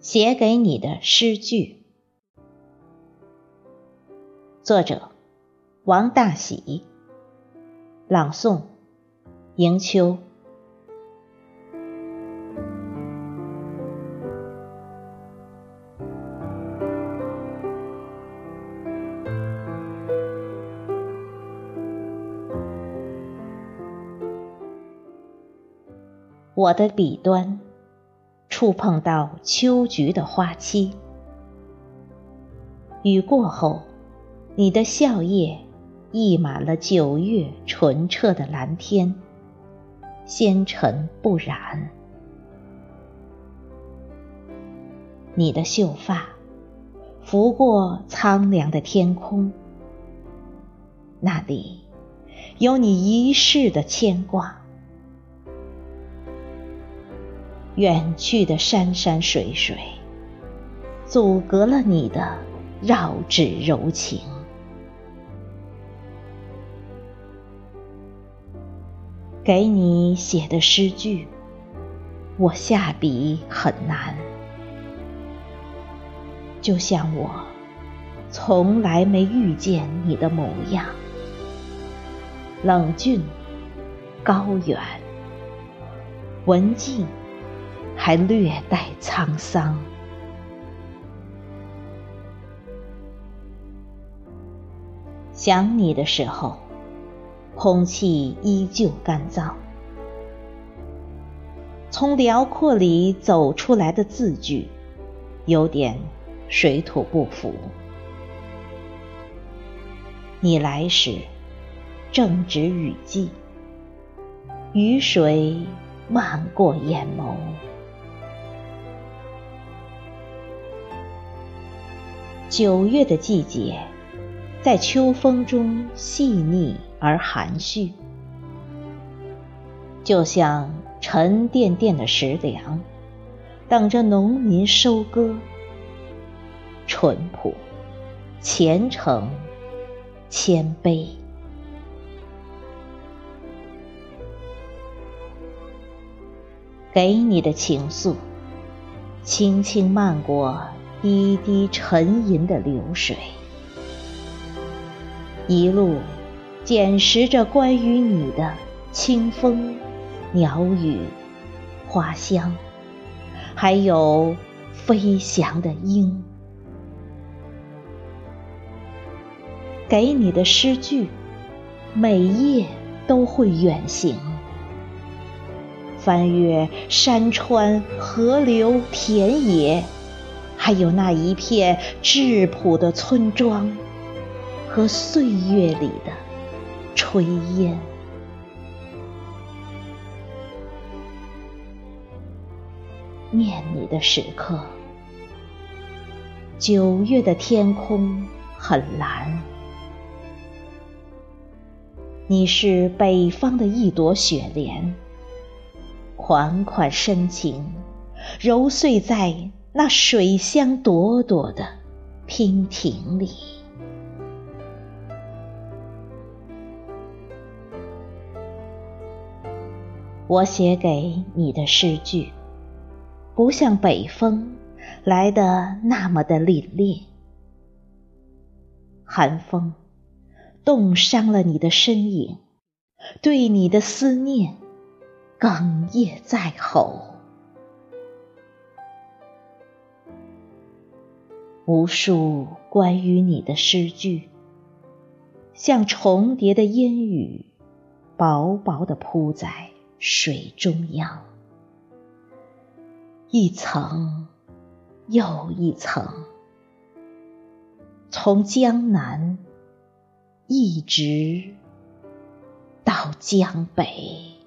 写给你的诗句，作者王大喜，朗诵迎秋。我的笔端。触碰到秋菊的花期，雨过后，你的笑靥溢满了九月纯澈的蓝天，纤尘不染。你的秀发拂过苍凉的天空，那里有你一世的牵挂。远去的山山水水，阻隔了你的绕指柔情。给你写的诗句，我下笔很难，就像我从来没遇见你的模样，冷峻、高远、文静。还略带沧桑。想你的时候，空气依旧干燥。从辽阔里走出来的字句，有点水土不服。你来时，正值雨季，雨水漫过眼眸。九月的季节，在秋风中细腻而含蓄，就像沉甸甸的食粮，等着农民收割。淳朴、虔诚、谦卑，给你的情愫，轻轻漫过。滴滴沉吟的流水，一路捡拾着关于你的清风、鸟语、花香，还有飞翔的鹰。给你的诗句，每页都会远行，翻越山川、河流、田野。还有那一片质朴的村庄，和岁月里的炊烟。念你的时刻，九月的天空很蓝。你是北方的一朵雪莲，款款深情，揉碎在。那水香朵朵的娉婷里，我写给你的诗句，不像北风来的那么的凛冽。寒风冻伤了你的身影，对你的思念哽咽在喉。无数关于你的诗句，像重叠的烟雨，薄薄的铺在水中央，一层又一层，从江南一直到江北。